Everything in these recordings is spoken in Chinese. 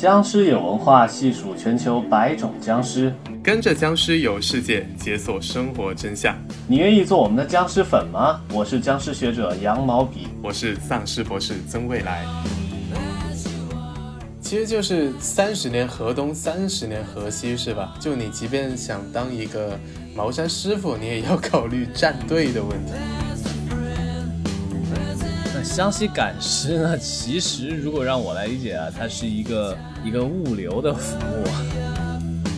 僵尸有文化，细数全球百种僵尸，跟着僵尸游世界，解锁生活真相。你愿意做我们的僵尸粉吗？我是僵尸学者羊毛笔，我是丧尸博士曾未来。其实就是三十年河东，三十年河西，是吧？就你即便想当一个茅山师傅，你也要考虑站队的问题。江西赶尸呢？其实如果让我来理解啊，它是一个一个物流的服务。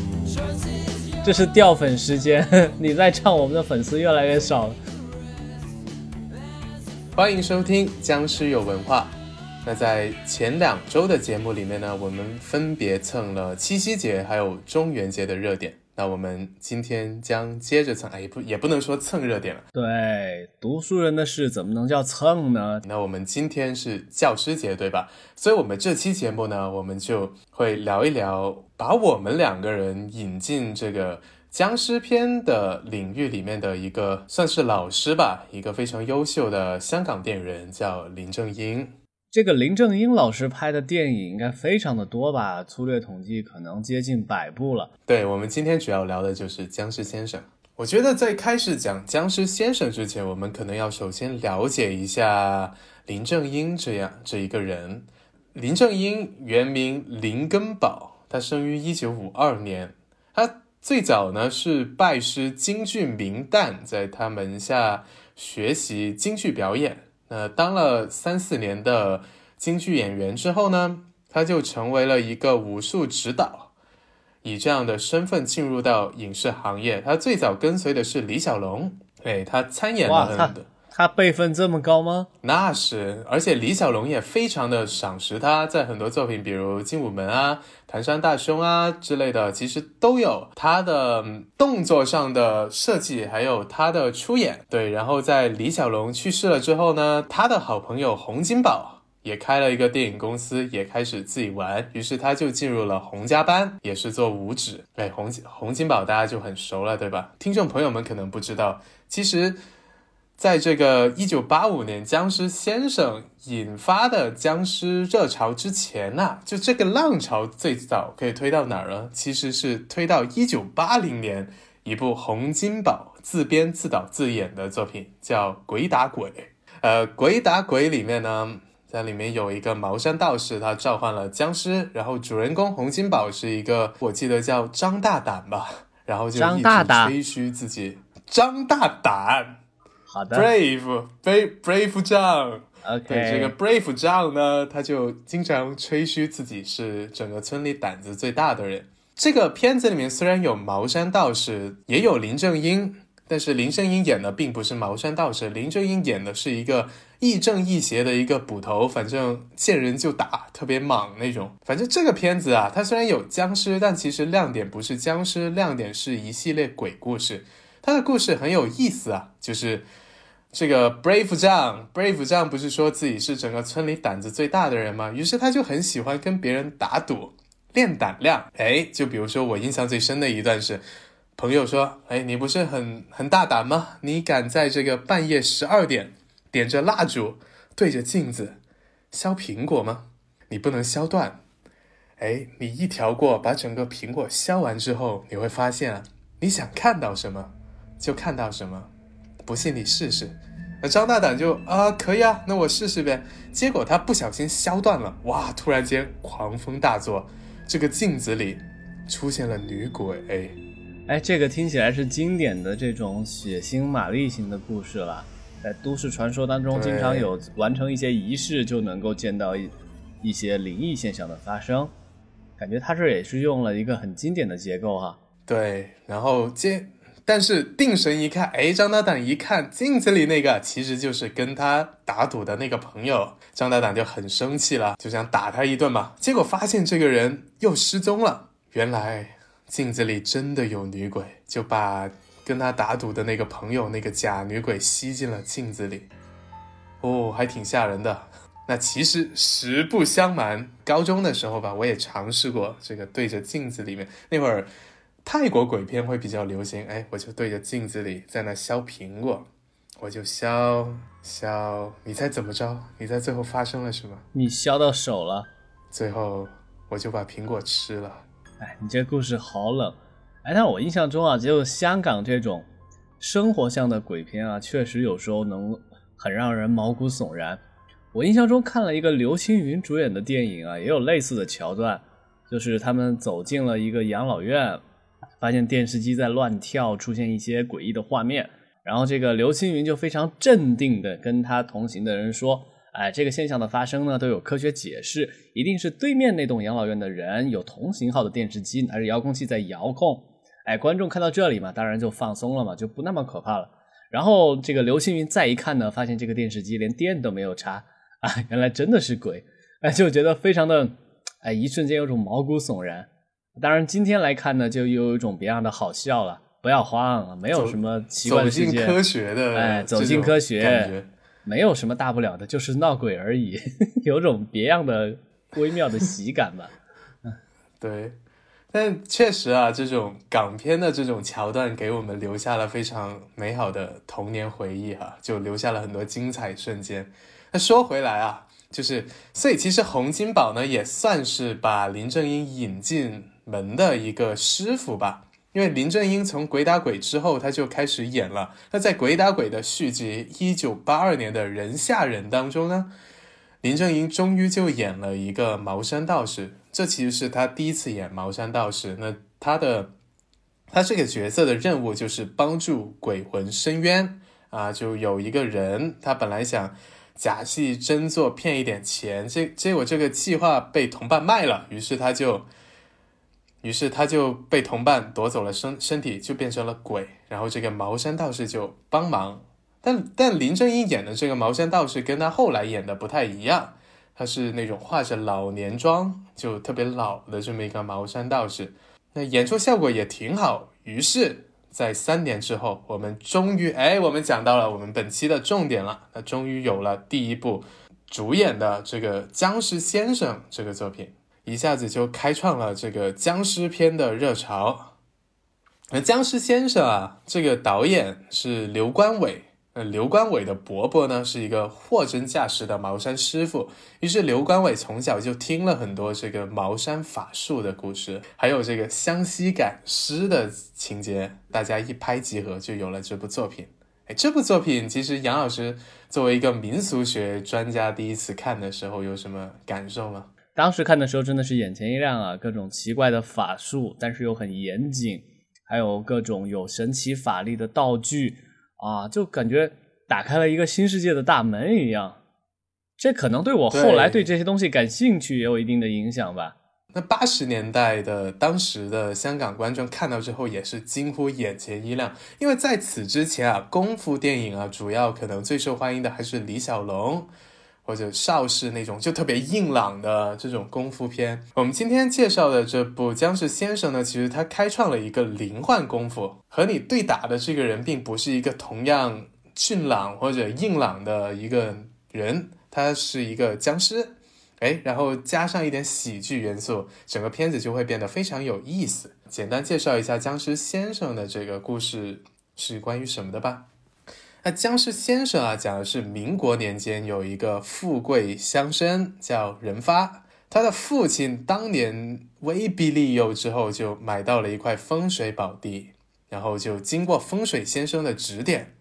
这是掉粉时间，你在唱，我们的粉丝越来越少了。欢迎收听《僵尸有文化》。那在前两周的节目里面呢，我们分别蹭了七夕节还有中元节的热点。那我们今天将接着蹭，哎，不也不能说蹭热点了。对，读书人的事怎么能叫蹭呢？那我们今天是教师节，对吧？所以，我们这期节目呢，我们就会聊一聊，把我们两个人引进这个僵尸片的领域里面的一个，算是老师吧，一个非常优秀的香港电影人，叫林正英。这个林正英老师拍的电影应该非常的多吧？粗略统计，可能接近百部了。对我们今天主要聊的就是《僵尸先生》。我觉得在开始讲《僵尸先生》之前，我们可能要首先了解一下林正英这样这一个人。林正英原名林根宝，他生于一九五二年。他最早呢是拜师京剧名旦，在他门下学习京剧表演。呃，当了三四年的京剧演员之后呢，他就成为了一个武术指导，以这样的身份进入到影视行业。他最早跟随的是李小龙，哎，他参演了很多。他辈分这么高吗？那是，而且李小龙也非常的赏识他，在很多作品，比如《精武门》啊、《唐山大兄》啊之类的，其实都有他的动作上的设计，还有他的出演。对，然后在李小龙去世了之后呢，他的好朋友洪金宝也开了一个电影公司，也开始自己玩，于是他就进入了洪家班，也是做武指。哎，洪洪金宝大家就很熟了，对吧？听众朋友们可能不知道，其实。在这个一九八五年僵尸先生引发的僵尸热潮之前呐，就这个浪潮最早可以推到哪儿呢？其实是推到一九八零年一部洪金宝自编自导自演的作品，叫《鬼打鬼》。呃，《鬼打鬼》里面呢，在里面有一个茅山道士，他召唤了僵尸，然后主人公洪金宝是一个，我记得叫张大胆吧，然后就一直吹嘘自己张大胆。好的，Brave，Brave Brave 张，OK，这个 Brave 张呢，他就经常吹嘘自己是整个村里胆子最大的人。这个片子里面虽然有茅山道士，也有林正英，但是林正英演的并不是茅山道士，林正英演的是一个亦正亦邪的一个捕头，反正见人就打，特别莽那种。反正这个片子啊，它虽然有僵尸，但其实亮点不是僵尸，亮点是一系列鬼故事。它的故事很有意思啊，就是。这个 Brave 丈，Brave 丈不是说自己是整个村里胆子最大的人吗？于是他就很喜欢跟别人打赌，练胆量。哎，就比如说我印象最深的一段是，朋友说：“哎，你不是很很大胆吗？你敢在这个半夜十二点点着蜡烛，对着镜子削苹果吗？你不能削断。哎，你一条过，把整个苹果削完之后，你会发现啊，你想看到什么就看到什么。”不信你试试，那张大胆就啊可以啊，那我试试呗。结果他不小心削断了，哇！突然间狂风大作，这个镜子里出现了女鬼。哎，这个听起来是经典的这种血腥玛丽型的故事了。在都市传说当中，经常有完成一些仪式就能够见到一一些灵异现象的发生。感觉他这也是用了一个很经典的结构哈。对，然后接。但是定神一看，哎，张大胆一看镜子里那个，其实就是跟他打赌的那个朋友。张大胆就很生气了，就想打他一顿嘛。结果发现这个人又失踪了。原来镜子里真的有女鬼，就把跟他打赌的那个朋友那个假女鬼吸进了镜子里。哦，还挺吓人的。那其实实不相瞒，高中的时候吧，我也尝试过这个对着镜子里面那会儿。泰国鬼片会比较流行，哎，我就对着镜子里在那削苹果，我就削削，你猜怎么着？你猜最后发生了什么？你削到手了。最后我就把苹果吃了。哎，你这故事好冷。哎，但我印象中啊，只有香港这种生活向的鬼片啊，确实有时候能很让人毛骨悚然。我印象中看了一个刘青云主演的电影啊，也有类似的桥段，就是他们走进了一个养老院，发现电视机在乱跳，出现一些诡异的画面，然后这个刘青云就非常镇定的跟他同行的人说：“哎，这个现象的发生呢，都有科学解释，一定是对面那栋养老院的人有同型号的电视机，拿着遥控器在遥控。”哎，观众看到这里嘛，当然就放松了嘛，就不那么可怕了。然后这个刘青云再一看呢，发现这个电视机连电都没有插。啊，原来真的是鬼，哎，就觉得非常的，哎，一瞬间有种毛骨悚然。当然，今天来看呢，就又有一种别样的好笑了。不要慌，没有什么奇怪的事件。走进科学的，哎，走进科学，没有什么大不了的，就是闹鬼而已，有种别样的微妙的喜感吧。嗯，对。但确实啊，这种港片的这种桥段，给我们留下了非常美好的童年回忆哈，就留下了很多精彩瞬间。那说回来啊，就是所以其实洪金宝呢也算是把林正英引进门的一个师傅吧，因为林正英从《鬼打鬼》之后他就开始演了。那在《鬼打鬼》的续集一九八二年的人吓人当中呢，林正英终于就演了一个茅山道士，这其实是他第一次演茅山道士。那他的他这个角色的任务就是帮助鬼魂伸冤啊，就有一个人他本来想。假戏真做骗一点钱，结结果这个计划被同伴卖了，于是他就，于是他就被同伴夺走了身身体，就变成了鬼。然后这个茅山道士就帮忙，但但林正英演的这个茅山道士跟他后来演的不太一样，他是那种化着老年妆，就特别老的这么一个茅山道士，那演出效果也挺好，于是。在三年之后，我们终于哎，我们讲到了我们本期的重点了。那终于有了第一部主演的这个《僵尸先生》这个作品，一下子就开创了这个僵尸片的热潮。那《僵尸先生》啊，这个导演是刘关伟。呃，刘关伟的伯伯呢是一个货真价实的茅山师傅，于是刘关伟从小就听了很多这个茅山法术的故事，还有这个湘西赶尸的情节，大家一拍即合，就有了这部作品。哎，这部作品其实杨老师作为一个民俗学专家，第一次看的时候有什么感受吗？当时看的时候真的是眼前一亮啊，各种奇怪的法术，但是又很严谨，还有各种有神奇法力的道具。啊，就感觉打开了一个新世界的大门一样，这可能对我后来对这些东西感兴趣也有一定的影响吧。那八十年代的当时的香港观众看到之后也是惊呼眼前一亮，因为在此之前啊，功夫电影啊，主要可能最受欢迎的还是李小龙。或者邵氏那种就特别硬朗的这种功夫片，我们今天介绍的这部《僵尸先生》呢，其实他开创了一个灵幻功夫，和你对打的这个人并不是一个同样俊朗或者硬朗的一个人，他是一个僵尸，哎，然后加上一点喜剧元素，整个片子就会变得非常有意思。简单介绍一下《僵尸先生》的这个故事是关于什么的吧。那僵尸先生啊，讲的是民国年间有一个富贵乡绅叫任发，他的父亲当年威逼利诱之后，就买到了一块风水宝地，然后就经过风水先生的指点，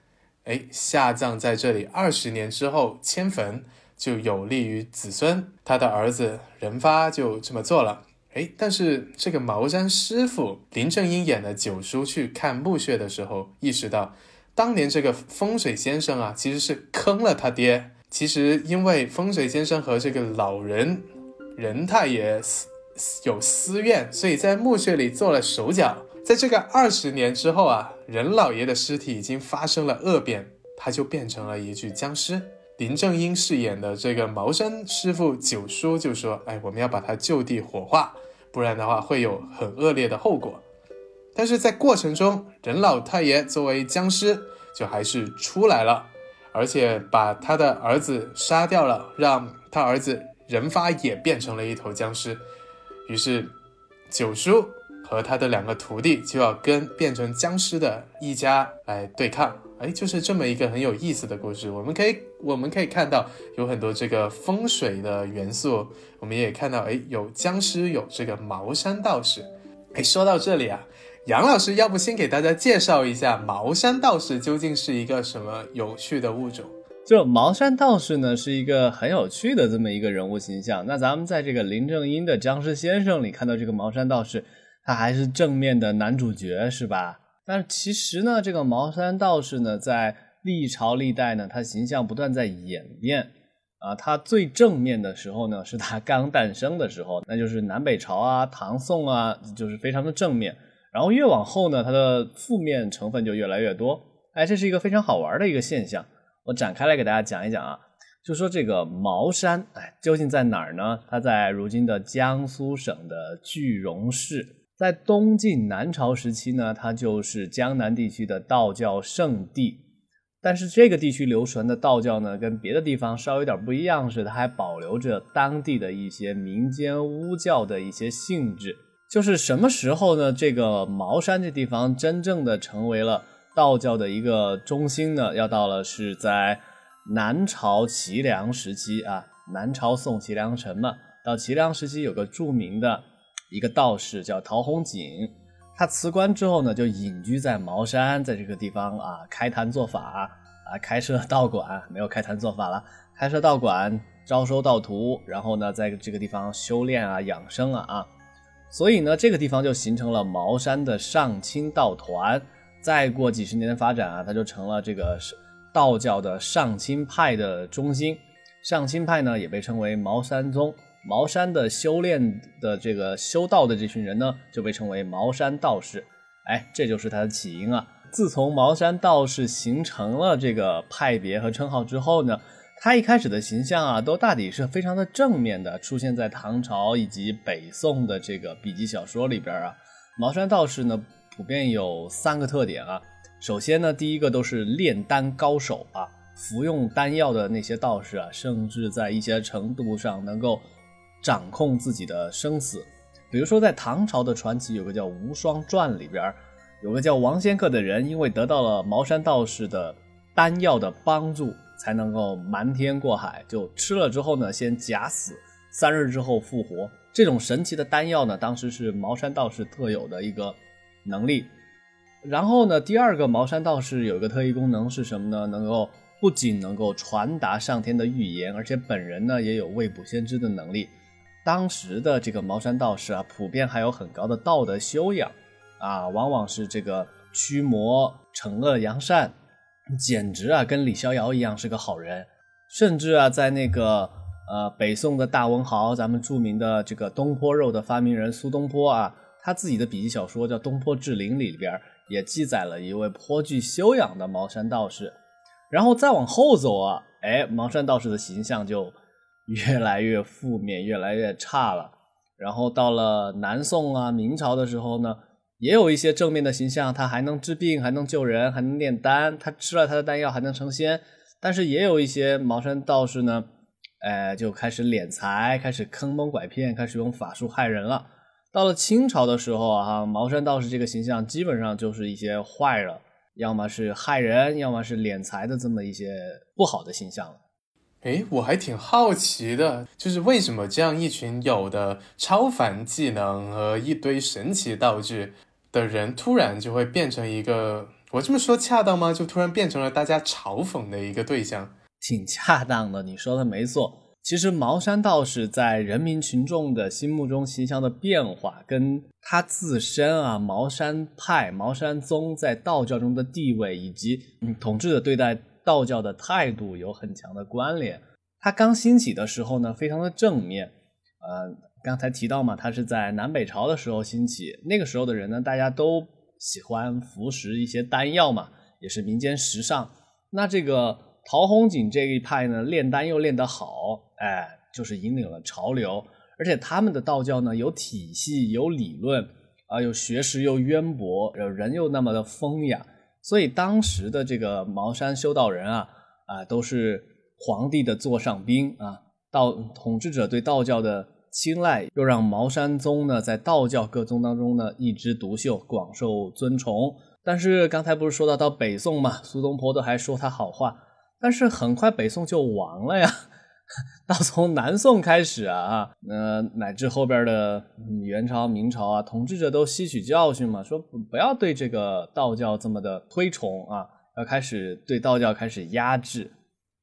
哎，下葬在这里二十年之后迁坟，就有利于子孙。他的儿子任发就这么做了，哎，但是这个茅山师傅林正英演的九叔去看墓穴的时候，意识到。当年这个风水先生啊，其实是坑了他爹。其实因为风水先生和这个老人任太爷有私怨，所以在墓穴里做了手脚。在这个二十年之后啊，任老爷的尸体已经发生了恶变，他就变成了一具僵尸。林正英饰演的这个茅山师傅九叔就说：“哎，我们要把他就地火化，不然的话会有很恶劣的后果。”但是在过程中，任老太爷作为僵尸，就还是出来了，而且把他的儿子杀掉了，让他儿子任发也变成了一头僵尸。于是，九叔和他的两个徒弟就要跟变成僵尸的一家来对抗，哎，就是这么一个很有意思的故事。我们可以我们可以看到有很多这个风水的元素，我们也看到哎有僵尸，有这个茅山道士。哎，说到这里啊，杨老师要不先给大家介绍一下茅山道士究竟是一个什么有趣的物种？就茅山道士呢，是一个很有趣的这么一个人物形象。那咱们在这个林正英的《僵尸先生》里看到这个茅山道士，他还是正面的男主角，是吧？但是其实呢，这个茅山道士呢，在历朝历代呢，他形象不断在演变啊。他最正面的时候呢，是他刚诞生的时候，那就是南北朝啊、唐宋啊，就是非常的正面。然后越往后呢，它的负面成分就越来越多。哎，这是一个非常好玩的一个现象。我展开来给大家讲一讲啊，就说这个茅山，哎，究竟在哪儿呢？它在如今的江苏省的句容市。在东晋南朝时期呢，它就是江南地区的道教圣地。但是这个地区流传的道教呢，跟别的地方稍微有点不一样，是它还保留着当地的一些民间巫教的一些性质。就是什么时候呢？这个茅山这地方真正的成为了道教的一个中心呢？要到了是在南朝齐梁时期啊，南朝宋齐梁陈嘛，到齐梁时期有个著名的。一个道士叫陶弘景，他辞官之后呢，就隐居在茅山，在这个地方啊开坛做法啊，开设道馆，没有开坛做法了，开设道馆，招收道徒，然后呢，在这个地方修炼啊、养生啊啊，所以呢，这个地方就形成了茅山的上清道团。再过几十年的发展啊，它就成了这个道教的上清派的中心。上清派呢，也被称为茅山宗。茅山的修炼的这个修道的这群人呢，就被称为茅山道士。哎，这就是它的起因啊。自从茅山道士形成了这个派别和称号之后呢，他一开始的形象啊，都大抵是非常的正面的，出现在唐朝以及北宋的这个笔记小说里边啊。茅山道士呢，普遍有三个特点啊。首先呢，第一个都是炼丹高手啊，服用丹药的那些道士啊，甚至在一些程度上能够。掌控自己的生死，比如说在唐朝的传奇有个叫《无双传》里边，有个叫王仙客的人，因为得到了茅山道士的丹药的帮助，才能够瞒天过海。就吃了之后呢，先假死，三日之后复活。这种神奇的丹药呢，当时是茅山道士特有的一个能力。然后呢，第二个茅山道士有一个特异功能是什么呢？能够不仅能够传达上天的预言，而且本人呢也有未卜先知的能力。当时的这个茅山道士啊，普遍还有很高的道德修养，啊，往往是这个驱魔惩恶扬善，简直啊跟李逍遥一样是个好人。甚至啊，在那个呃北宋的大文豪，咱们著名的这个东坡肉的发明人苏东坡啊，他自己的笔记小说叫《东坡志林》里边也记载了一位颇具修养的茅山道士。然后再往后走啊，哎，茅山道士的形象就。越来越负面，越来越差了。然后到了南宋啊、明朝的时候呢，也有一些正面的形象，他还能治病，还能救人，还能炼丹，他吃了他的丹药还能成仙。但是也有一些茅山道士呢，哎，就开始敛财，开始坑蒙拐骗，开始用法术害人了。到了清朝的时候啊，茅山道士这个形象基本上就是一些坏了，要么是害人，要么是敛财的这么一些不好的形象了。哎，我还挺好奇的，就是为什么这样一群有的超凡技能和一堆神奇道具的人，突然就会变成一个，我这么说恰当吗？就突然变成了大家嘲讽的一个对象？挺恰当的，你说的没错。其实茅山道士在人民群众的心目中形象的变化，跟他自身啊，茅山派、茅山宗在道教中的地位，以及统治者对待。道教的态度有很强的关联。他刚兴起的时候呢，非常的正面。呃，刚才提到嘛，它是在南北朝的时候兴起。那个时候的人呢，大家都喜欢服食一些丹药嘛，也是民间时尚。那这个陶弘景这一派呢，炼丹又炼得好，哎，就是引领了潮流。而且他们的道教呢，有体系，有理论，啊，有学识又渊博，人又那么的风雅。所以当时的这个茅山修道人啊，啊，都是皇帝的座上宾啊。道统治者对道教的青睐，又让茅山宗呢在道教各宗当中呢一枝独秀，广受尊崇。但是刚才不是说到到北宋嘛，苏东坡都还说他好话，但是很快北宋就亡了呀。到从南宋开始啊，呃，乃至后边的元朝、明朝啊，统治者都吸取教训嘛，说不要对这个道教这么的推崇啊，要开始对道教开始压制。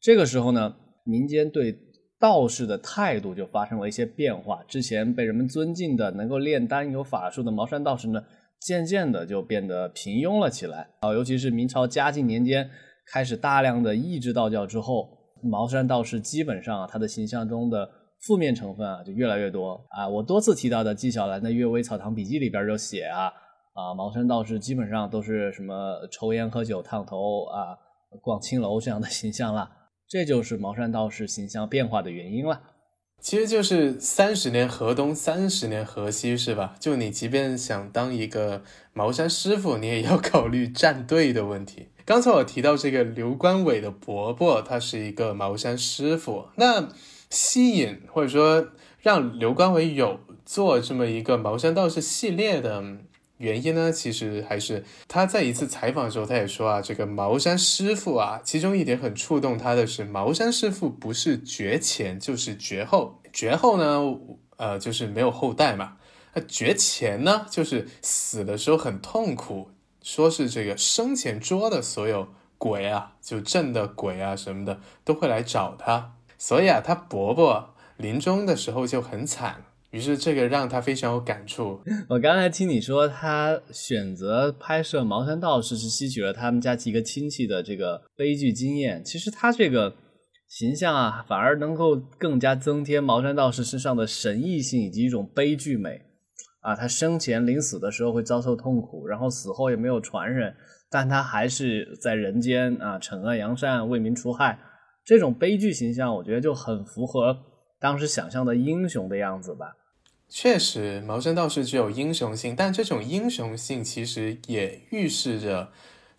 这个时候呢，民间对道士的态度就发生了一些变化。之前被人们尊敬的、能够炼丹有法术的茅山道士呢。渐渐的就变得平庸了起来啊，尤其是明朝嘉靖年间开始大量的抑制道教之后，茅山道士基本上啊，他的形象中的负面成分啊就越来越多啊。我多次提到的纪晓岚的《阅微草堂笔记》里边就写啊啊，茅山道士基本上都是什么抽烟喝酒烫头啊，逛青楼这样的形象了，这就是茅山道士形象变化的原因了。其实就是三十年河东，三十年河西，是吧？就你即便想当一个茅山师傅，你也要考虑站队的问题。刚才我提到这个刘关伟的伯伯，他是一个茅山师傅。那吸引或者说让刘关伟有做这么一个茅山道士系列的。原因呢，其实还是他在一次采访的时候，他也说啊，这个茅山师傅啊，其中一点很触动他的是，茅山师傅不是绝前就是绝后，绝后呢，呃，就是没有后代嘛，那绝前呢，就是死的时候很痛苦，说是这个生前捉的所有鬼啊，就镇的鬼啊什么的都会来找他，所以啊，他伯伯临终的时候就很惨。于是这个让他非常有感触。我刚才听你说，他选择拍摄《茅山道士》是吸取了他们家几个亲戚的这个悲剧经验。其实他这个形象啊，反而能够更加增添茅山道士身上的神异性以及一种悲剧美。啊，他生前临死的时候会遭受痛苦，然后死后也没有传人，但他还是在人间啊，惩恶扬善，为民除害。这种悲剧形象，我觉得就很符合。当时想象的英雄的样子吧，确实，茅山道士具有英雄性，但这种英雄性其实也预示着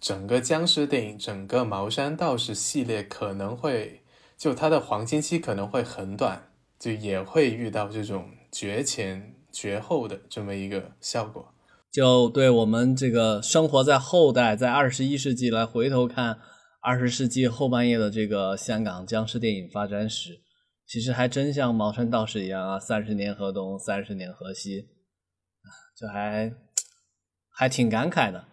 整个僵尸电影、整个茅山道士系列可能会就它的黄金期可能会很短，就也会遇到这种绝前绝后的这么一个效果。就对我们这个生活在后代，在二十一世纪来回头看二十世纪后半叶的这个香港僵尸电影发展史。其实还真像茅山道士一样啊，三十年河东，三十年河西，就还还挺感慨的。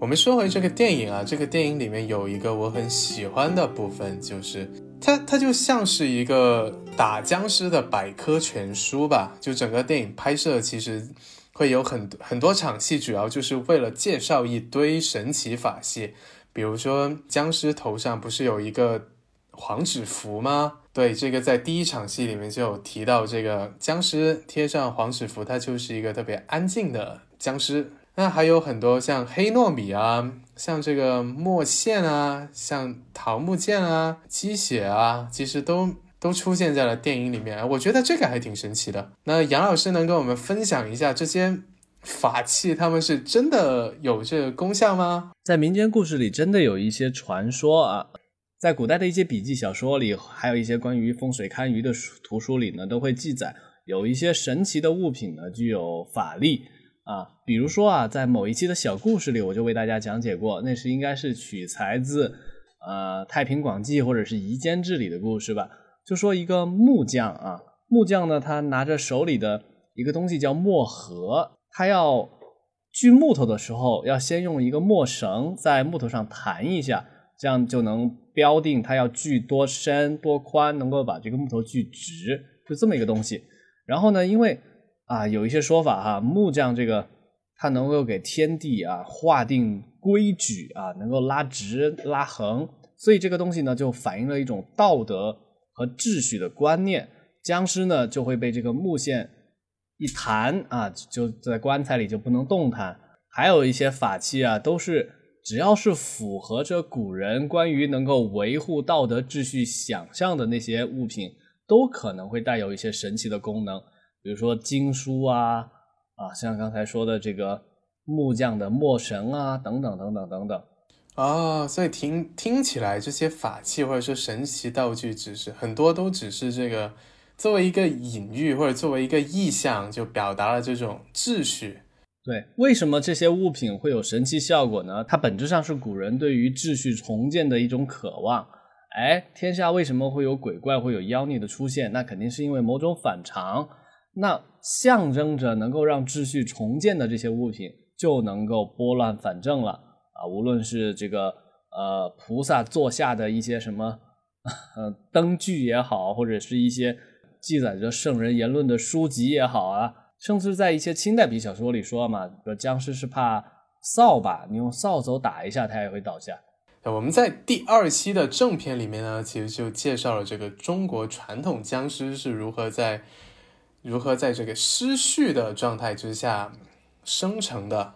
我们说回这个电影啊，这个电影里面有一个我很喜欢的部分，就是它它就像是一个打僵尸的百科全书吧。就整个电影拍摄其实。会有很很多场戏，主要就是为了介绍一堆神奇法器，比如说僵尸头上不是有一个黄纸符吗？对，这个在第一场戏里面就有提到，这个僵尸贴上黄纸符，它就是一个特别安静的僵尸。那还有很多像黑糯米啊，像这个墨线啊，像桃木剑啊，鸡血啊，其实都。都出现在了电影里面，我觉得这个还挺神奇的。那杨老师能跟我们分享一下这些法器，他们是真的有这个功效吗？在民间故事里，真的有一些传说啊。在古代的一些笔记小说里，还有一些关于风水堪舆的图书里呢，都会记载有一些神奇的物品呢具有法力啊。比如说啊，在某一期的小故事里，我就为大家讲解过，那是应该是取材自呃《太平广记》或者是《夷坚志》里的故事吧。就说一个木匠啊，木匠呢，他拿着手里的一个东西叫墨盒，他要锯木头的时候，要先用一个墨绳在木头上弹一下，这样就能标定他要锯多深多宽，能够把这个木头锯直，就这么一个东西。然后呢，因为啊有一些说法哈，木匠这个他能够给天地啊划定规矩啊，能够拉直拉横，所以这个东西呢就反映了一种道德。和秩序的观念，僵尸呢就会被这个木线一弹啊，就在棺材里就不能动弹。还有一些法器啊，都是只要是符合着古人关于能够维护道德秩序想象的那些物品，都可能会带有一些神奇的功能，比如说经书啊啊，像刚才说的这个木匠的墨绳啊，等等等等等等。哦，所以听听起来这些法器或者说神奇道具，只是很多都只是这个作为一个隐喻或者作为一个意象，就表达了这种秩序。对，为什么这些物品会有神奇效果呢？它本质上是古人对于秩序重建的一种渴望。哎，天下为什么会有鬼怪、会有妖孽的出现？那肯定是因为某种反常。那象征着能够让秩序重建的这些物品，就能够拨乱反正了啊！无论是这个呃菩萨座下的一些什么呃灯具也好，或者是一些记载着圣人言论的书籍也好啊，甚至在一些清代笔小说里说嘛，说僵尸是怕扫把，你用扫帚打一下，它也会倒下。我们在第二期的正片里面呢，其实就介绍了这个中国传统僵尸是如何在。如何在这个失序的状态之下生成的？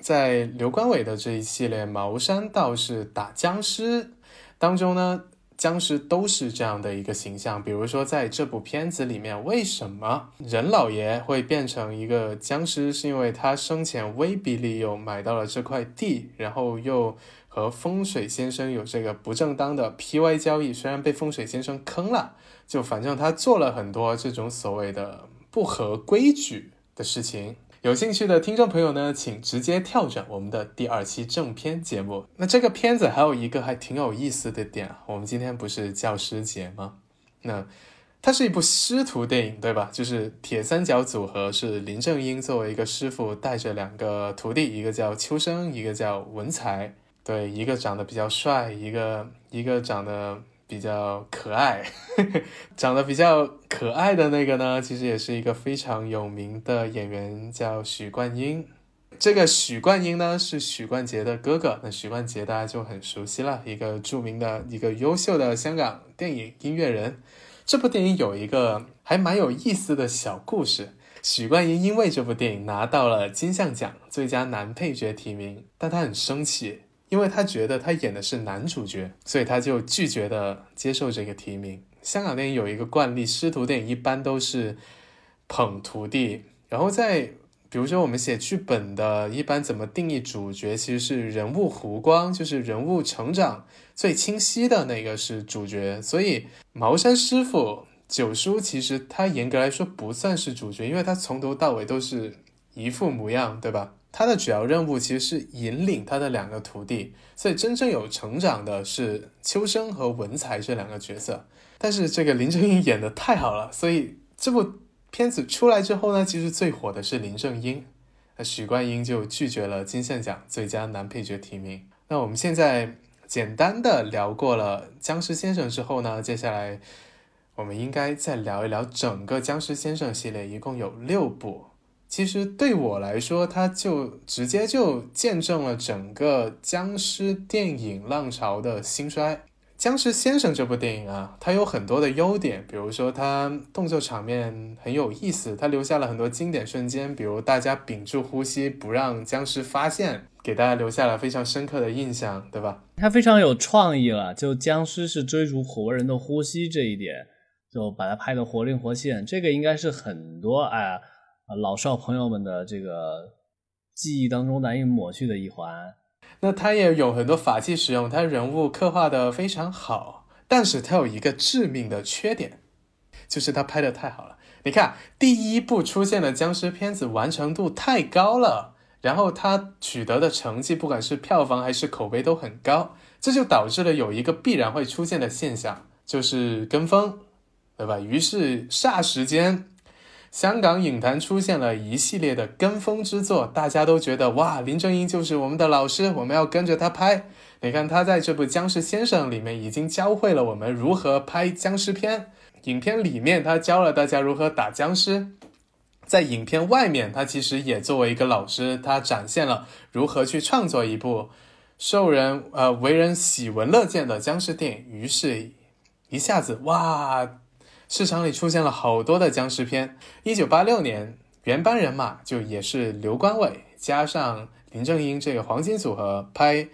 在刘关伟的这一系列茅山道士打僵尸当中呢，僵尸都是这样的一个形象。比如说，在这部片子里面，为什么任老爷会变成一个僵尸？是因为他生前威逼利诱买到了这块地，然后又和风水先生有这个不正当的 P Y 交易，虽然被风水先生坑了。就反正他做了很多这种所谓的不合规矩的事情。有兴趣的听众朋友呢，请直接跳转我们的第二期正片节目。那这个片子还有一个还挺有意思的点，我们今天不是教师节吗？那它是一部师徒电影，对吧？就是铁三角组合是林正英作为一个师傅，带着两个徒弟，一个叫秋生，一个叫文才。对，一个长得比较帅，一个一个长得。比较可爱，长得比较可爱的那个呢，其实也是一个非常有名的演员，叫许冠英。这个许冠英呢是许冠杰的哥哥，那许冠杰大家就很熟悉了，一个著名的一个优秀的香港电影音乐人。这部电影有一个还蛮有意思的小故事，许冠英因为这部电影拿到了金像奖最佳男配角提名，但他很生气。因为他觉得他演的是男主角，所以他就拒绝的接受这个提名。香港电影有一个惯例，师徒电影一般都是捧徒弟，然后在比如说我们写剧本的，一般怎么定义主角？其实是人物弧光，就是人物成长最清晰的那个是主角。所以茅山师傅九叔其实他严格来说不算是主角，因为他从头到尾都是一副模样，对吧？他的主要任务其实是引领他的两个徒弟，所以真正有成长的是秋生和文才这两个角色。但是这个林正英演的太好了，所以这部片子出来之后呢，其实最火的是林正英，那许冠英就拒绝了金像奖最佳男配角提名。那我们现在简单的聊过了僵尸先生之后呢，接下来我们应该再聊一聊整个僵尸先生系列，一共有六部。其实对我来说，它就直接就见证了整个僵尸电影浪潮的兴衰。《僵尸先生》这部电影啊，它有很多的优点，比如说它动作场面很有意思，它留下了很多经典瞬间，比如大家屏住呼吸不让僵尸发现，给大家留下了非常深刻的印象，对吧？它非常有创意了，就僵尸是追逐活人的呼吸这一点，就把它拍得活灵活现，这个应该是很多哎。啊，老少朋友们的这个记忆当中难以抹去的一环。那他也有很多法器使用，他人物刻画的非常好，但是他有一个致命的缺点，就是他拍的太好了。你看，第一部出现的僵尸片子完成度太高了，然后他取得的成绩，不管是票房还是口碑都很高，这就导致了有一个必然会出现的现象，就是跟风，对吧？于是霎时间。香港影坛出现了一系列的跟风之作，大家都觉得哇，林正英就是我们的老师，我们要跟着他拍。你看他在这部《僵尸先生》里面已经教会了我们如何拍僵尸片。影片里面他教了大家如何打僵尸，在影片外面他其实也作为一个老师，他展现了如何去创作一部受人呃为人喜闻乐见的僵尸电影。于是，一下子哇。市场里出现了好多的僵尸片。一九八六年，原班人马就也是刘关伟加上林正英这个黄金组合拍《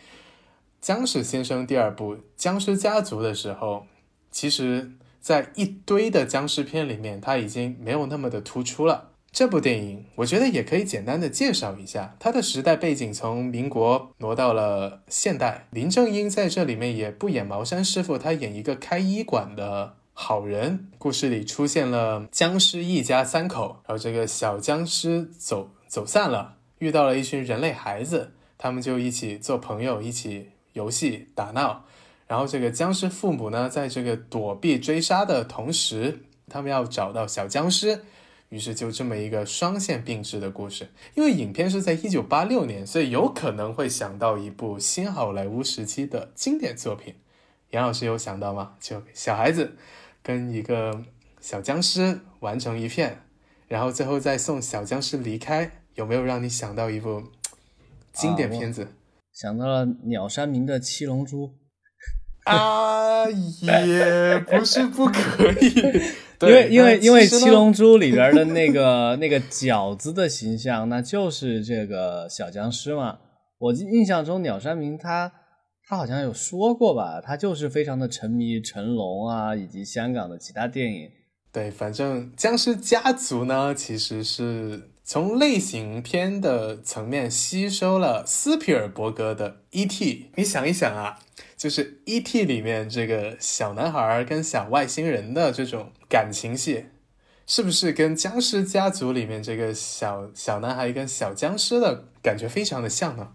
僵尸先生》第二部《僵尸家族》的时候，其实，在一堆的僵尸片里面，他已经没有那么的突出了。这部电影，我觉得也可以简单的介绍一下，它的时代背景从民国挪到了现代。林正英在这里面也不演茅山师傅，他演一个开医馆的。好人。故事里出现了僵尸一家三口，然后这个小僵尸走走散了，遇到了一群人类孩子，他们就一起做朋友，一起游戏打闹。然后这个僵尸父母呢，在这个躲避追杀的同时，他们要找到小僵尸。于是就这么一个双线并置的故事，因为影片是在一九八六年，所以有可能会想到一部新好莱坞时期的经典作品。杨老师有想到吗？就小孩子跟一个小僵尸完成一片，然后最后再送小僵尸离开，有没有让你想到一部经典片子？想到了鸟山明的《七龙珠》啊，也不是不可以。因为因为因为七龙珠里边的那个那个饺子的形象，那就是这个小僵尸嘛。我印象中鸟山明他他好像有说过吧，他就是非常的沉迷成龙啊，以及香港的其他电影。对，反正僵尸家族呢，其实是从类型片的层面吸收了斯皮尔伯格的 E.T。你想一想啊。就是 E.T. 里面这个小男孩跟小外星人的这种感情戏，是不是跟僵尸家族里面这个小小男孩跟小僵尸的感觉非常的像呢？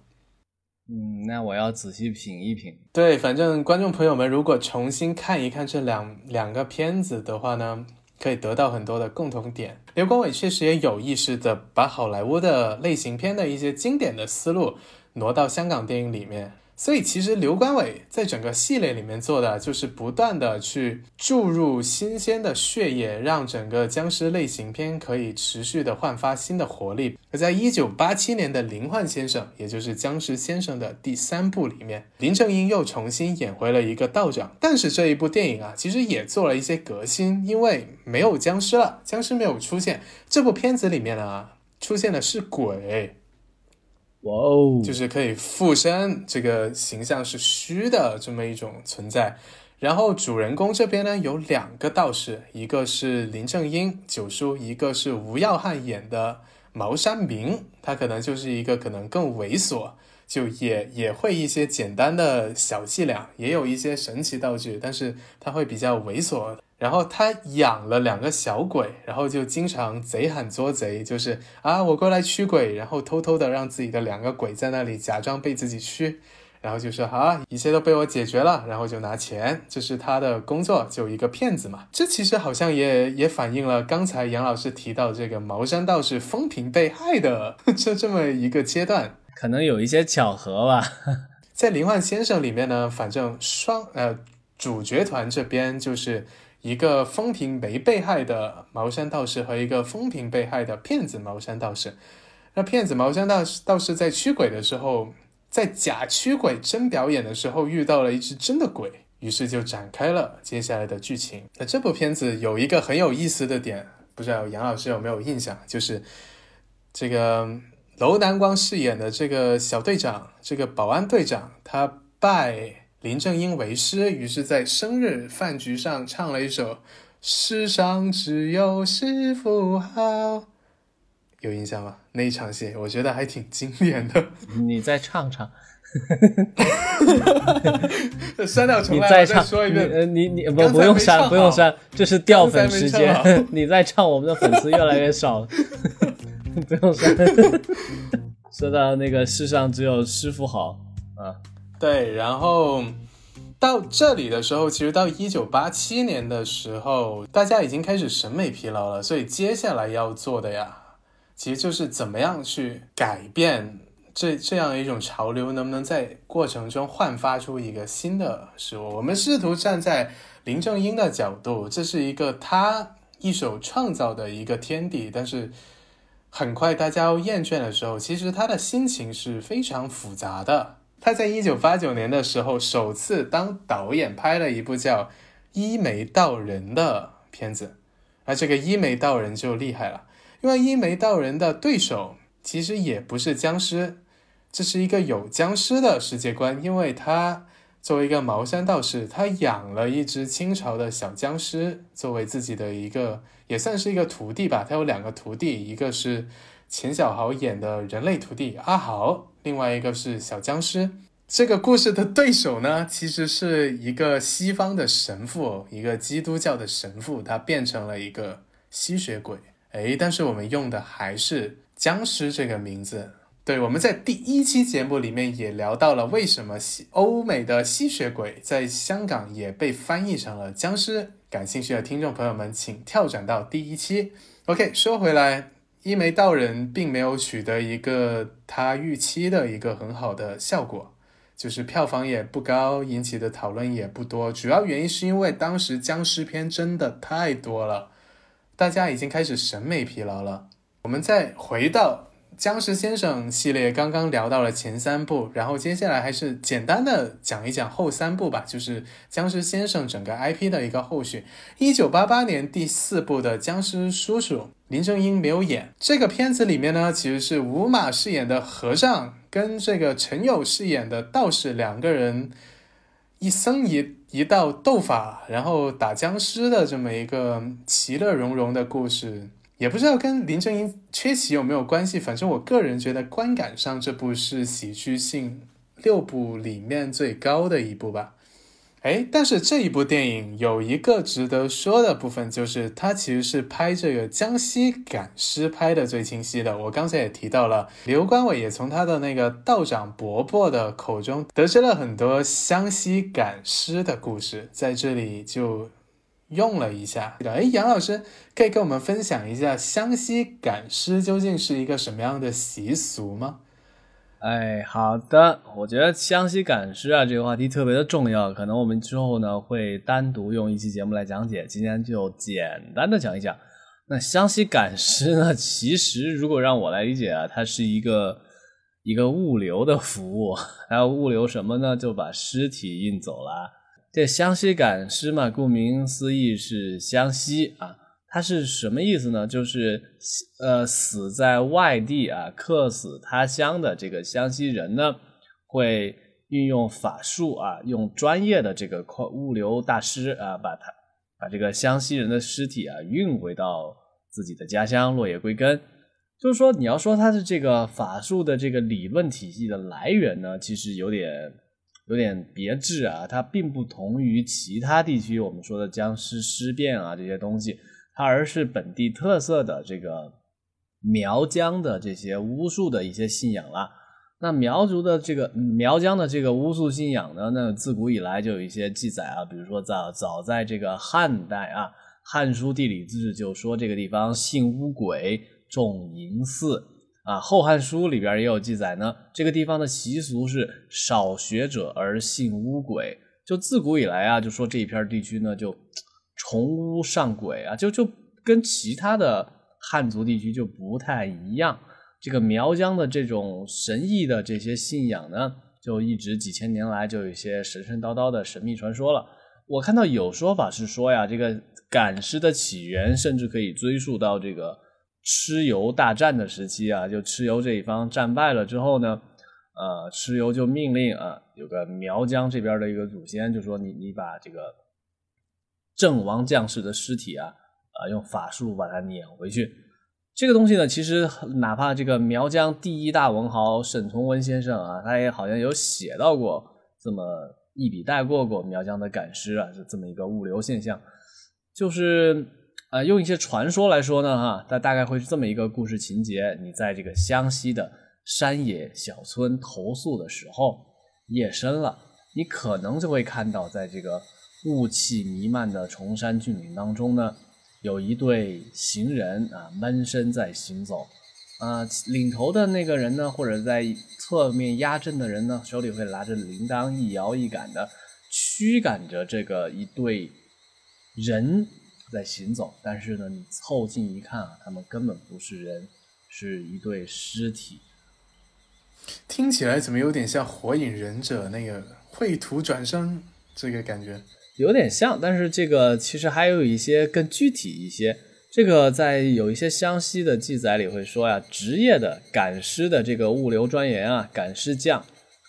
嗯，那我要仔细品一品。对，反正观众朋友们如果重新看一看这两两个片子的话呢，可以得到很多的共同点。刘光伟确实也有意识的把好莱坞的类型片的一些经典的思路挪到香港电影里面。所以其实刘关伟在整个系列里面做的就是不断的去注入新鲜的血液，让整个僵尸类型片可以持续的焕发新的活力。而在一九八七年的《灵幻先生》，也就是《僵尸先生》的第三部里面，林正英又重新演回了一个道长。但是这一部电影啊，其实也做了一些革新，因为没有僵尸了，僵尸没有出现。这部片子里面呢，出现的是鬼。哇哦，就是可以附身，这个形象是虚的这么一种存在。然后主人公这边呢有两个道士，一个是林正英九叔，一个是吴耀汉演的茅山明，他可能就是一个可能更猥琐，就也也会一些简单的小伎俩，也有一些神奇道具，但是他会比较猥琐。然后他养了两个小鬼，然后就经常贼喊捉贼，就是啊，我过来驱鬼，然后偷偷的让自己的两个鬼在那里假装被自己驱，然后就说好，一切都被我解决了，然后就拿钱，这是他的工作，就一个骗子嘛。这其实好像也也反映了刚才杨老师提到这个茅山道士风评被害的 这这么一个阶段，可能有一些巧合吧。在灵幻先生里面呢，反正双呃主角团这边就是。一个风评没被害的茅山道士和一个风评被害的骗子茅山道士，那骗子茅山道士道士在驱鬼的时候，在假驱鬼真表演的时候遇到了一只真的鬼，于是就展开了接下来的剧情。那这部片子有一个很有意思的点，不知道杨老师有没有印象？就是这个楼南光饰演的这个小队长，这个保安队长，他拜。林正英为师，于是，在生日饭局上唱了一首《世上只有师傅好》，有印象吗？那一场戏，我觉得还挺经典的。你再唱唱，删掉重来，你再唱说一遍。呃，你你不不用删，不用删，这是掉粉时间。你再唱，我们的粉丝越来越少了。不用删。说到那个世上只有师傅好啊。对，然后到这里的时候，其实到一九八七年的时候，大家已经开始审美疲劳了，所以接下来要做的呀，其实就是怎么样去改变这这样一种潮流，能不能在过程中焕发出一个新的事物？我们试图站在林正英的角度，这是一个他一手创造的一个天地，但是很快大家要厌倦的时候，其实他的心情是非常复杂的。他在一九八九年的时候，首次当导演拍了一部叫《一眉道人》的片子，而这个一眉道人就厉害了，因为一眉道人的对手其实也不是僵尸，这是一个有僵尸的世界观，因为他作为一个茅山道士，他养了一只清朝的小僵尸作为自己的一个，也算是一个徒弟吧。他有两个徒弟，一个是钱小豪演的人类徒弟阿豪。另外一个是小僵尸，这个故事的对手呢，其实是一个西方的神父，一个基督教的神父，他变成了一个吸血鬼。哎，但是我们用的还是僵尸这个名字。对，我们在第一期节目里面也聊到了为什么西欧美的吸血鬼在香港也被翻译成了僵尸。感兴趣的听众朋友们，请跳转到第一期。OK，说回来，一眉道人并没有取得一个他预期的一个很好的效果，就是票房也不高，引起的讨论也不多。主要原因是因为当时僵尸片真的太多了，大家已经开始审美疲劳了。我们再回到。僵尸先生系列刚刚聊到了前三部，然后接下来还是简单的讲一讲后三部吧，就是僵尸先生整个 IP 的一个后续。一九八八年第四部的僵尸叔叔，林正英没有演。这个片子里面呢，其实是吴马饰演的和尚跟这个陈友饰演的道士两个人一僧一一道斗法，然后打僵尸的这么一个其乐融融的故事。也不知道跟林正英缺席有没有关系，反正我个人觉得观感上这部是喜剧性六部里面最高的一部吧。哎，但是这一部电影有一个值得说的部分，就是它其实是拍这个江西赶尸拍的最清晰的。我刚才也提到了，刘关伟也从他的那个道长伯伯的口中得知了很多湘西赶尸的故事，在这里就。用了一下，哎，杨老师可以跟我们分享一下湘西赶尸究竟是一个什么样的习俗吗？哎，好的，我觉得湘西赶尸啊这个话题特别的重要，可能我们之后呢会单独用一期节目来讲解，今天就简单的讲一讲。那湘西赶尸呢，其实如果让我来理解啊，它是一个一个物流的服务，还有物流什么呢？就把尸体运走了。这湘西赶尸嘛，顾名思义是湘西啊，它是什么意思呢？就是呃死在外地啊，客死他乡的这个湘西人呢，会运用法术啊，用专业的这个物流大师啊，把他把这个湘西人的尸体啊运回到自己的家乡，落叶归根。就是说，你要说它的这个法术的这个理论体系的来源呢，其实有点。有点别致啊，它并不同于其他地区我们说的僵尸尸变啊这些东西，它而是本地特色的这个苗疆的这些巫术的一些信仰啦。那苗族的这个苗疆的这个巫术信仰呢，那自古以来就有一些记载啊，比如说早早在这个汉代啊，《汉书地理志》就说这个地方信巫鬼，重淫祀。啊，《后汉书》里边也有记载呢。这个地方的习俗是少学者而信巫鬼，就自古以来啊，就说这一片地区呢，就崇巫上鬼啊，就就跟其他的汉族地区就不太一样。这个苗疆的这种神异的这些信仰呢，就一直几千年来就有一些神神叨叨的神秘传说了。我看到有说法是说呀，这个赶尸的起源甚至可以追溯到这个。蚩尤大战的时期啊，就蚩尤这一方战败了之后呢，呃，蚩尤就命令啊，有个苗疆这边的一个祖先就说：“你你把这个阵亡将士的尸体啊，啊，用法术把它撵回去。”这个东西呢，其实哪怕这个苗疆第一大文豪沈从文先生啊，他也好像有写到过这么一笔带过过苗疆的赶尸啊，是这么一个物流现象，就是。呃，用一些传说来说呢，哈，它大概会是这么一个故事情节：你在这个湘西的山野小村投宿的时候，夜深了，你可能就会看到，在这个雾气弥漫的崇山峻岭当中呢，有一对行人啊，闷声在行走。啊，领头的那个人呢，或者在侧面压阵的人呢，手里会拿着铃铛，一摇一赶的驱赶着这个一对人。在行走，但是呢，你凑近一看啊，他们根本不是人，是一对尸体。听起来怎么有点像《火影忍者》那个秽土转生这个感觉？有点像，但是这个其实还有一些更具体一些。这个在有一些湘西的记载里会说呀，职业的赶尸的这个物流专员啊，赶尸匠，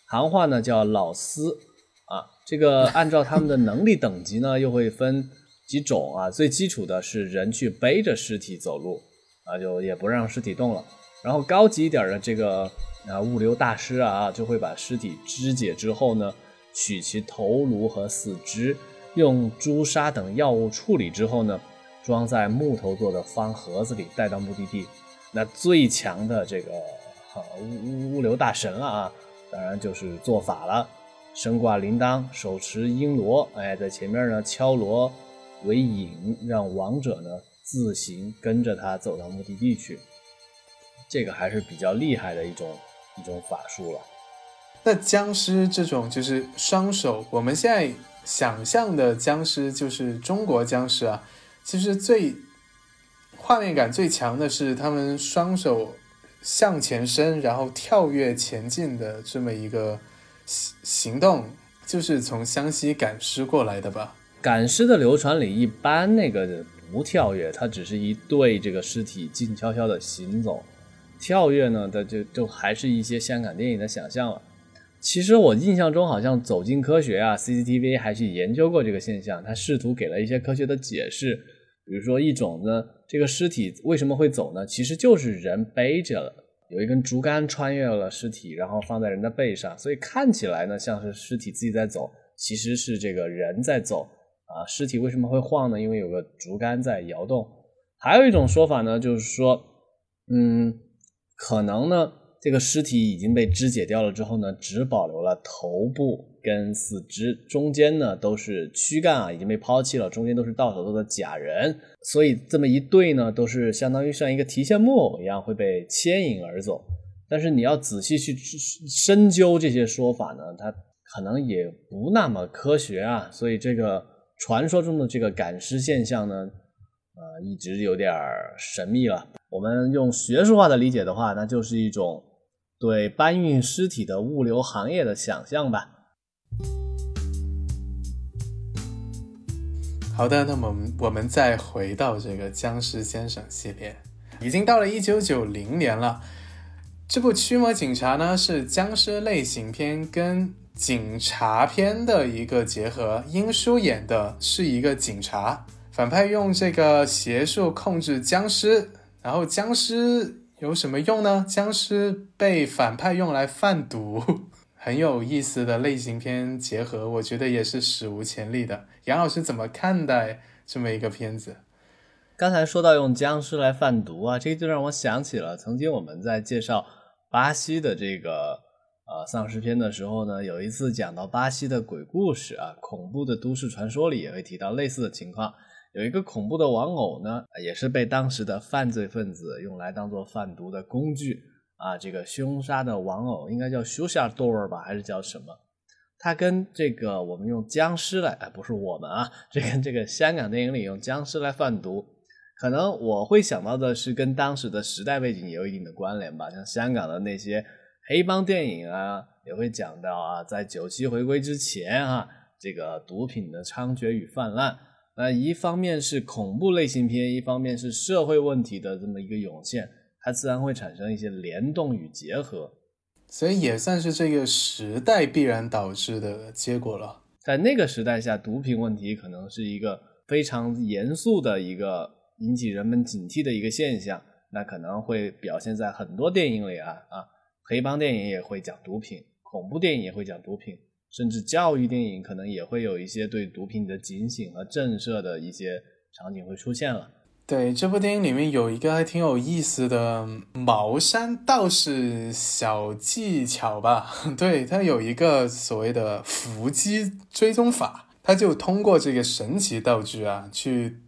行话呢叫老司啊。这个按照他们的能力等级呢，又会分。几种啊，最基础的是人去背着尸体走路啊，就也不让尸体动了。然后高级一点的这个啊，物流大师啊，就会把尸体肢解之后呢，取其头颅和四肢，用朱砂等药物处理之后呢，装在木头做的方盒子里带到目的地。那最强的这个物物流大神了啊，当然就是做法了，身挂铃铛，手持璎珞，哎，在前面呢敲锣为引，让亡者呢自行跟着他走到目的地去。这个还是比较厉害的一种一种法术了。那僵尸这种就是双手，我们现在想象的僵尸就是中国僵尸啊。其实最画面感最强的是他们双手向前伸，然后跳跃前进的这么一个行行动，就是从湘西赶尸过来的吧？赶尸的流传里，一般那个不跳跃，它只是一对这个尸体静悄悄的行走。跳跃呢，它就就还是一些香港电影的想象了。其实我印象中好像《走进科学》啊，CCTV 还去研究过这个现象，他试图给了一些科学的解释。比如说一种呢，这个尸体为什么会走呢？其实就是人背着了，有一根竹竿穿越了尸体，然后放在人的背上，所以看起来呢像是尸体自己在走，其实是这个人在走啊。尸体为什么会晃呢？因为有个竹竿在摇动。还有一种说法呢，就是说，嗯。可能呢，这个尸体已经被肢解掉了之后呢，只保留了头部跟四肢，中间呢都是躯干啊，已经被抛弃了，中间都是到手做的假人，所以这么一对呢，都是相当于像一个提线木偶一样会被牵引而走。但是你要仔细去深究这些说法呢，它可能也不那么科学啊，所以这个传说中的这个赶尸现象呢，呃，一直有点神秘了。我们用学术化的理解的话，那就是一种对搬运尸体的物流行业的想象吧。好的，那么我们再回到这个僵尸先生系列，已经到了一九九零年了。这部《驱魔警察》呢是僵尸类型片跟警察片的一个结合，英叔演的是一个警察，反派用这个邪术控制僵尸。然后僵尸有什么用呢？僵尸被反派用来贩毒，很有意思的类型片结合，我觉得也是史无前例的。杨老师怎么看待这么一个片子？刚才说到用僵尸来贩毒啊，这个就让我想起了曾经我们在介绍巴西的这个呃丧尸片的时候呢，有一次讲到巴西的鬼故事啊，恐怖的都市传说里也会提到类似的情况。有一个恐怖的玩偶呢，也是被当时的犯罪分子用来当做贩毒的工具啊。这个凶杀的玩偶应该叫 s h u s h a Door 吧，还是叫什么？它跟这个我们用僵尸来，哎，不是我们啊，这跟这个香港电影里用僵尸来贩毒，可能我会想到的是跟当时的时代背景有一定的关联吧。像香港的那些黑帮电影啊，也会讲到啊，在九七回归之前啊，这个毒品的猖獗与泛滥。那一方面是恐怖类型片，一方面是社会问题的这么一个涌现，它自然会产生一些联动与结合，所以也算是这个时代必然导致的结果了。在那个时代下，毒品问题可能是一个非常严肃的一个引起人们警惕的一个现象，那可能会表现在很多电影里啊啊，黑帮电影也会讲毒品，恐怖电影也会讲毒品。甚至教育电影可能也会有一些对毒品的警醒和震慑的一些场景会出现了。对，这部电影里面有一个还挺有意思的茅山道士小技巧吧？对，他有一个所谓的伏击追踪法，他就通过这个神奇道具啊，去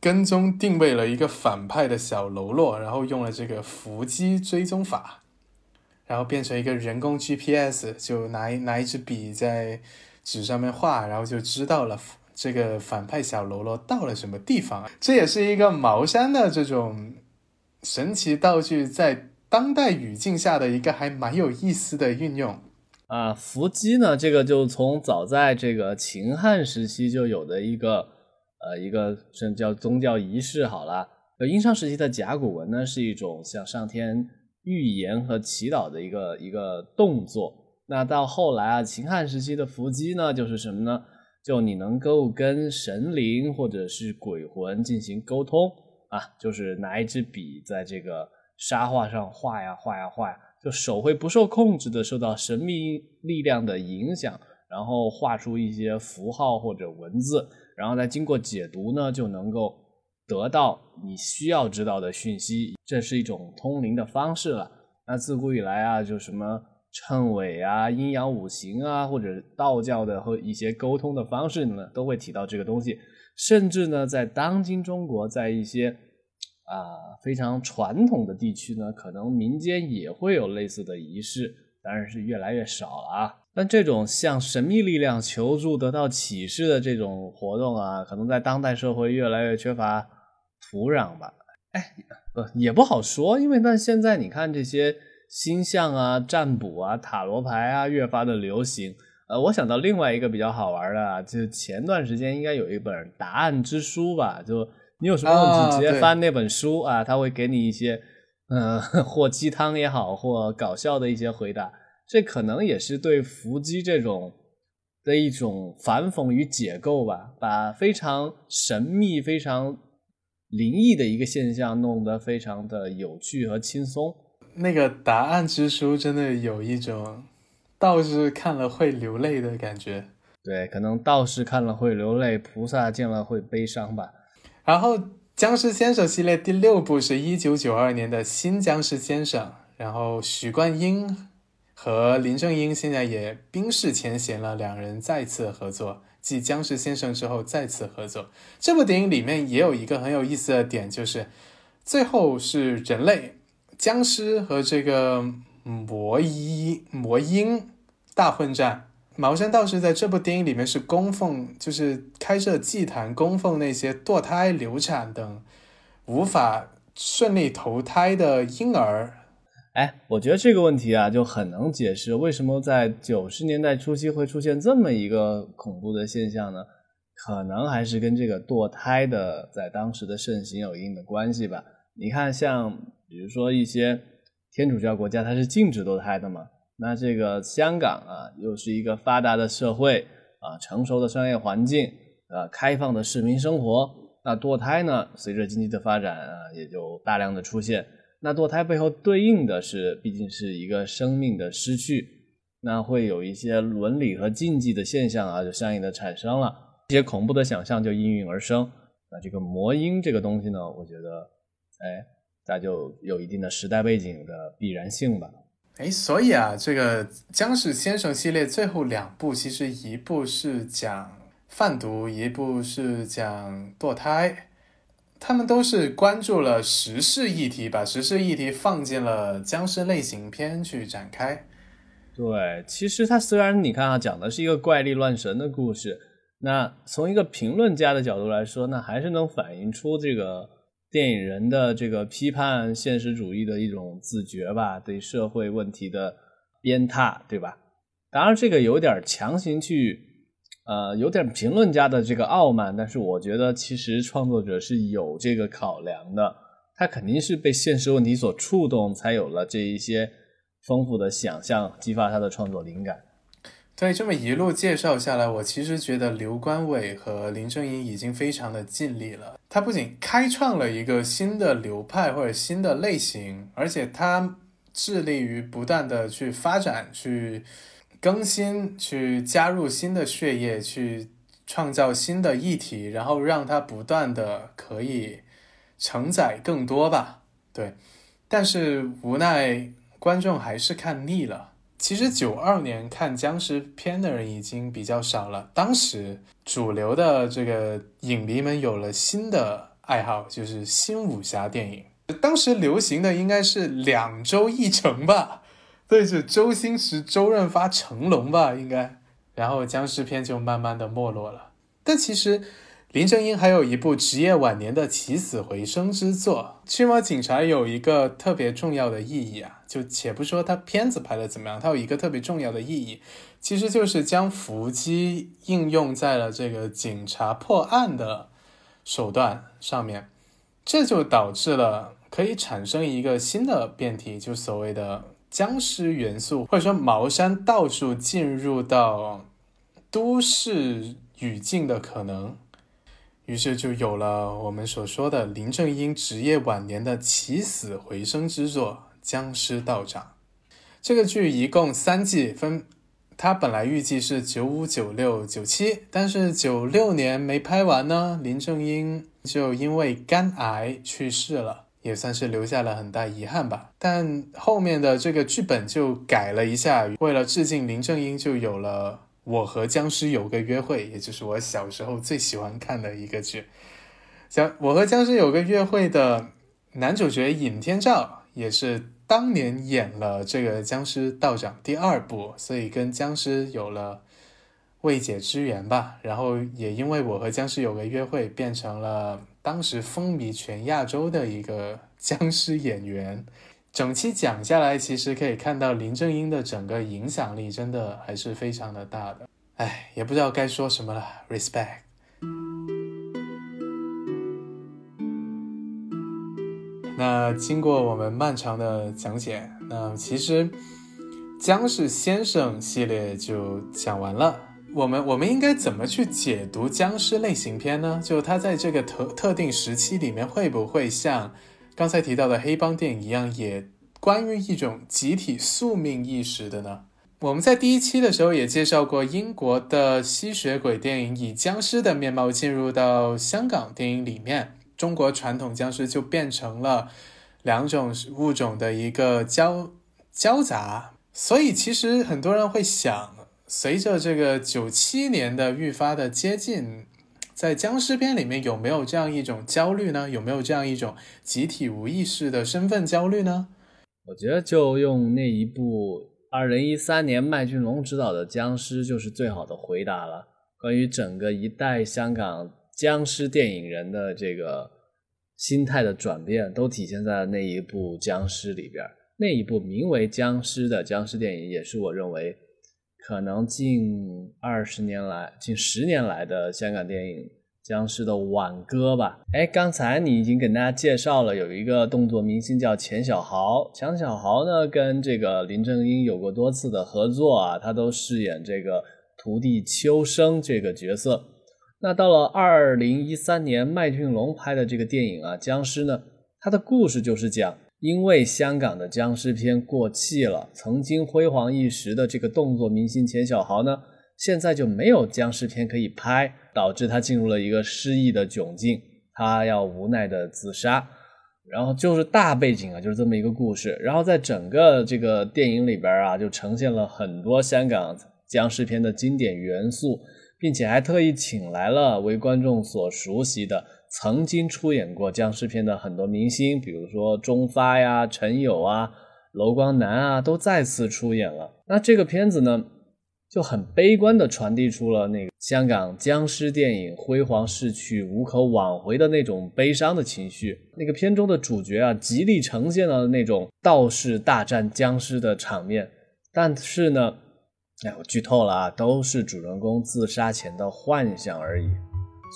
跟踪定位了一个反派的小喽啰，然后用了这个伏击追踪法。然后变成一个人工 GPS，就拿一拿一支笔在纸上面画，然后就知道了这个反派小喽啰到了什么地方。这也是一个茅山的这种神奇道具在当代语境下的一个还蛮有意思的运用啊。伏击呢，这个就从早在这个秦汉时期就有的一个呃一个是叫宗教仪式。好了，呃，殷商时期的甲骨文呢是一种像上天。预言和祈祷的一个一个动作。那到后来啊，秦汉时期的伏击呢，就是什么呢？就你能够跟神灵或者是鬼魂进行沟通啊，就是拿一支笔在这个沙画上画呀画呀画呀，就手会不受控制的受到神秘力量的影响，然后画出一些符号或者文字，然后再经过解读呢，就能够得到你需要知道的讯息。这是一种通灵的方式了。那自古以来啊，就什么谶纬啊、阴阳五行啊，或者道教的和一些沟通的方式呢，都会提到这个东西。甚至呢，在当今中国，在一些啊非常传统的地区呢，可能民间也会有类似的仪式，当然是越来越少了啊。但这种向神秘力量求助、得到启示的这种活动啊，可能在当代社会越来越缺乏土壤吧。哎，不也不好说，因为但现在你看这些星象啊、占卜啊、塔罗牌啊，越发的流行。呃，我想到另外一个比较好玩的，就前段时间应该有一本答案之书吧，就。你有什么问题，直接翻那本书啊，他会给你一些，呃，或鸡汤也好，或搞笑的一些回答。这可能也是对伏击这种的一种反讽与解构吧，把非常神秘、非常灵异的一个现象弄得非常的有趣和轻松。那个答案之书真的有一种道士看了会流泪的感觉。对，可能道士看了会流泪，菩萨见了会悲伤吧。然后，僵尸先生系列第六部是一九九二年的新僵尸先生。然后，许冠英和林正英现在也冰释前嫌了，两人再次合作，继僵尸先生之后再次合作。这部电影里面也有一个很有意思的点，就是最后是人类、僵尸和这个魔医、魔婴大混战。茅山道士在这部电影里面是供奉，就是开设祭坛供奉那些堕胎、流产等无法顺利投胎的婴儿。哎，我觉得这个问题啊，就很能解释为什么在九十年代初期会出现这么一个恐怖的现象呢？可能还是跟这个堕胎的在当时的盛行有一定的关系吧。你看，像比如说一些天主教国家，它是禁止堕胎的嘛。那这个香港啊，又是一个发达的社会啊，成熟的商业环境啊，开放的市民生活。那堕胎呢，随着经济的发展啊，也就大量的出现。那堕胎背后对应的是，毕竟是一个生命的失去，那会有一些伦理和禁忌的现象啊，就相应的产生了，一些恐怖的想象就应运而生。那这个魔音这个东西呢，我觉得，哎，那就有一定的时代背景的必然性吧。哎，所以啊，这个僵尸先生系列最后两部，其实一部是讲贩毒，一部是讲堕胎，他们都是关注了时事议题，把时事议题放进了僵尸类型片去展开。对，其实它虽然你看啊，讲的是一个怪力乱神的故事，那从一个评论家的角度来说，那还是能反映出这个。电影人的这个批判现实主义的一种自觉吧，对社会问题的鞭挞，对吧？当然，这个有点强行去，呃，有点评论家的这个傲慢。但是，我觉得其实创作者是有这个考量的，他肯定是被现实问题所触动，才有了这一些丰富的想象，激发他的创作灵感。对，这么一路介绍下来，我其实觉得刘关伟和林正英已经非常的尽力了。他不仅开创了一个新的流派或者新的类型，而且他致力于不断的去发展、去更新、去加入新的血液、去创造新的议题，然后让它不断的可以承载更多吧。对，但是无奈观众还是看腻了。其实九二年看僵尸片的人已经比较少了。当时主流的这个影迷们有了新的爱好，就是新武侠电影。当时流行的应该是两周一成吧，对，是周星驰、周润发、成龙吧，应该。然后僵尸片就慢慢的没落了。但其实。林正英还有一部职业晚年的起死回生之作《驱魔警察》，有一个特别重要的意义啊！就且不说他片子拍的怎么样，它有一个特别重要的意义，其实就是将伏击应用在了这个警察破案的手段上面，这就导致了可以产生一个新的辩题，就所谓的僵尸元素，或者说茅山道术进入到都市语境的可能。于是就有了我们所说的林正英职业晚年的起死回生之作《僵尸道长》。这个剧一共三季，分它本来预计是九五、九六、九七，但是九六年没拍完呢，林正英就因为肝癌去世了，也算是留下了很大遗憾吧。但后面的这个剧本就改了一下，为了致敬林正英，就有了《我和僵尸有个约会》，也就是我小时候最喜欢看的一个剧。像我和僵尸有个约会的男主角尹天照也是。当年演了这个《僵尸道长》第二部，所以跟僵尸有了未解之缘吧。然后也因为我和僵尸有个约会，变成了当时风靡全亚洲的一个 僵尸演员。整期讲下来，其实可以看到林正英的整个影响力真的还是非常的大的。哎，也不知道该说什么了，respect。那经过我们漫长的讲解，那其实僵尸先生系列就讲完了。我们我们应该怎么去解读僵尸类型片呢？就它在这个特特定时期里面，会不会像刚才提到的黑帮电影一样，也关于一种集体宿命意识的呢？我们在第一期的时候也介绍过，英国的吸血鬼电影以僵尸的面貌进入到香港电影里面。中国传统僵尸就变成了两种物种的一个交交杂，所以其实很多人会想，随着这个九七年的愈发的接近，在僵尸片里面有没有这样一种焦虑呢？有没有这样一种集体无意识的身份焦虑呢？我觉得就用那一部二零一三年麦浚龙执导的《僵尸》就是最好的回答了。关于整个一代香港。僵尸电影人的这个心态的转变，都体现在了那一部《僵尸》里边。那一部名为《僵尸》的僵尸电影，也是我认为可能近二十年来、近十年来的香港电影僵尸的挽歌吧。哎，刚才你已经跟大家介绍了，有一个动作明星叫钱小豪。钱小豪呢，跟这个林正英有过多次的合作啊，他都饰演这个徒弟秋生这个角色。那到了二零一三年，麦浚龙拍的这个电影啊，《僵尸》呢，它的故事就是讲，因为香港的僵尸片过气了，曾经辉煌一时的这个动作明星钱小豪呢，现在就没有僵尸片可以拍，导致他进入了一个失意的窘境，他要无奈的自杀。然后就是大背景啊，就是这么一个故事。然后在整个这个电影里边啊，就呈现了很多香港僵尸片的经典元素。并且还特意请来了为观众所熟悉的曾经出演过僵尸片的很多明星，比如说钟发呀、陈友啊、楼光南啊，都再次出演了。那这个片子呢，就很悲观地传递出了那个香港僵尸电影辉煌逝去、无可挽回的那种悲伤的情绪。那个片中的主角啊，极力呈现了那种道士大战僵尸的场面，但是呢。哎，我剧透了啊，都是主人公自杀前的幻想而已。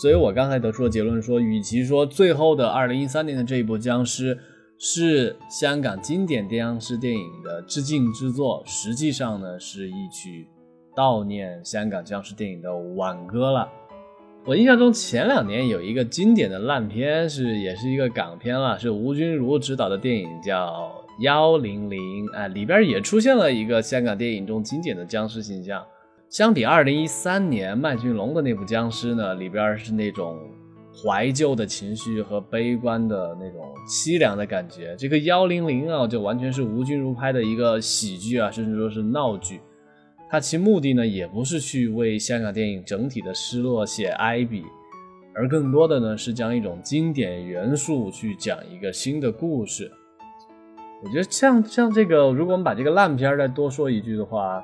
所以我刚才得出的结论说，与其说最后的二零一三年的这一部僵尸是香港经典僵尸电影的致敬之作，实际上呢是一曲悼念香港僵尸电影的挽歌了。我印象中前两年有一个经典的烂片，是也是一个港片了，是吴君如执导的电影叫。幺零零啊，里边也出现了一个香港电影中经典的僵尸形象。相比二零一三年麦浚龙的那部僵尸呢，里边是那种怀旧的情绪和悲观的那种凄凉的感觉。这个幺零零啊，就完全是吴君如拍的一个喜剧啊，甚至说是闹剧。它其目的呢，也不是去为香港电影整体的失落写哀笔，而更多的呢，是将一种经典元素去讲一个新的故事。我觉得像像这个，如果我们把这个烂片再多说一句的话，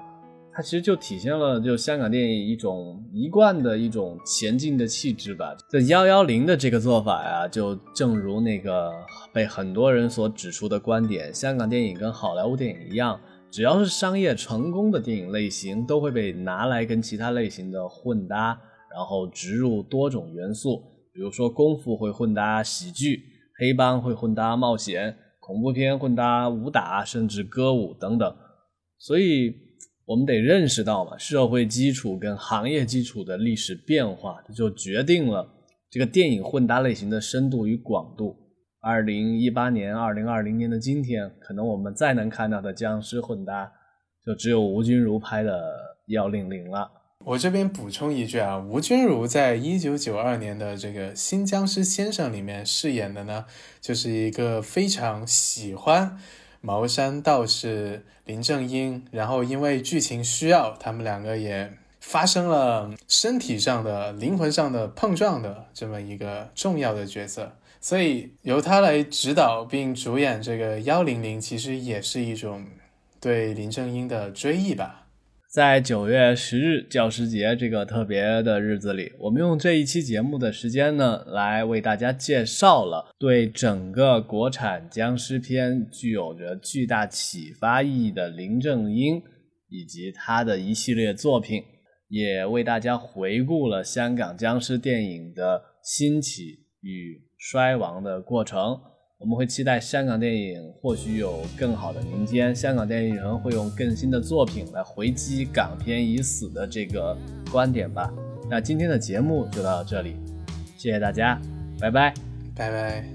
它其实就体现了就香港电影一种一贯的一种前进的气质吧。这幺幺零的这个做法呀，就正如那个被很多人所指出的观点，香港电影跟好莱坞电影一样，只要是商业成功的电影类型，都会被拿来跟其他类型的混搭，然后植入多种元素，比如说功夫会混搭喜剧，黑帮会混搭冒险。恐怖片混搭武打，甚至歌舞等等，所以我们得认识到嘛，社会基础跟行业基础的历史变化，这就决定了这个电影混搭类型的深度与广度。二零一八年、二零二零年的今天，可能我们再能看到的僵尸混搭，就只有吴君如拍的《幺零零》了。我这边补充一句啊，吴君如在一九九二年的这个《新僵尸先生》里面饰演的呢，就是一个非常喜欢茅山道士林正英，然后因为剧情需要，他们两个也发生了身体上的、灵魂上的碰撞的这么一个重要的角色，所以由他来指导并主演这个幺零零，其实也是一种对林正英的追忆吧。在九月十日教师节这个特别的日子里，我们用这一期节目的时间呢，来为大家介绍了对整个国产僵尸片具有着巨大启发意义的林正英以及他的一系列作品，也为大家回顾了香港僵尸电影的兴起与衰亡的过程。我们会期待香港电影或许有更好的明天，香港电影人会用更新的作品来回击港片已死的这个观点吧。那今天的节目就到这里，谢谢大家，拜拜，拜拜。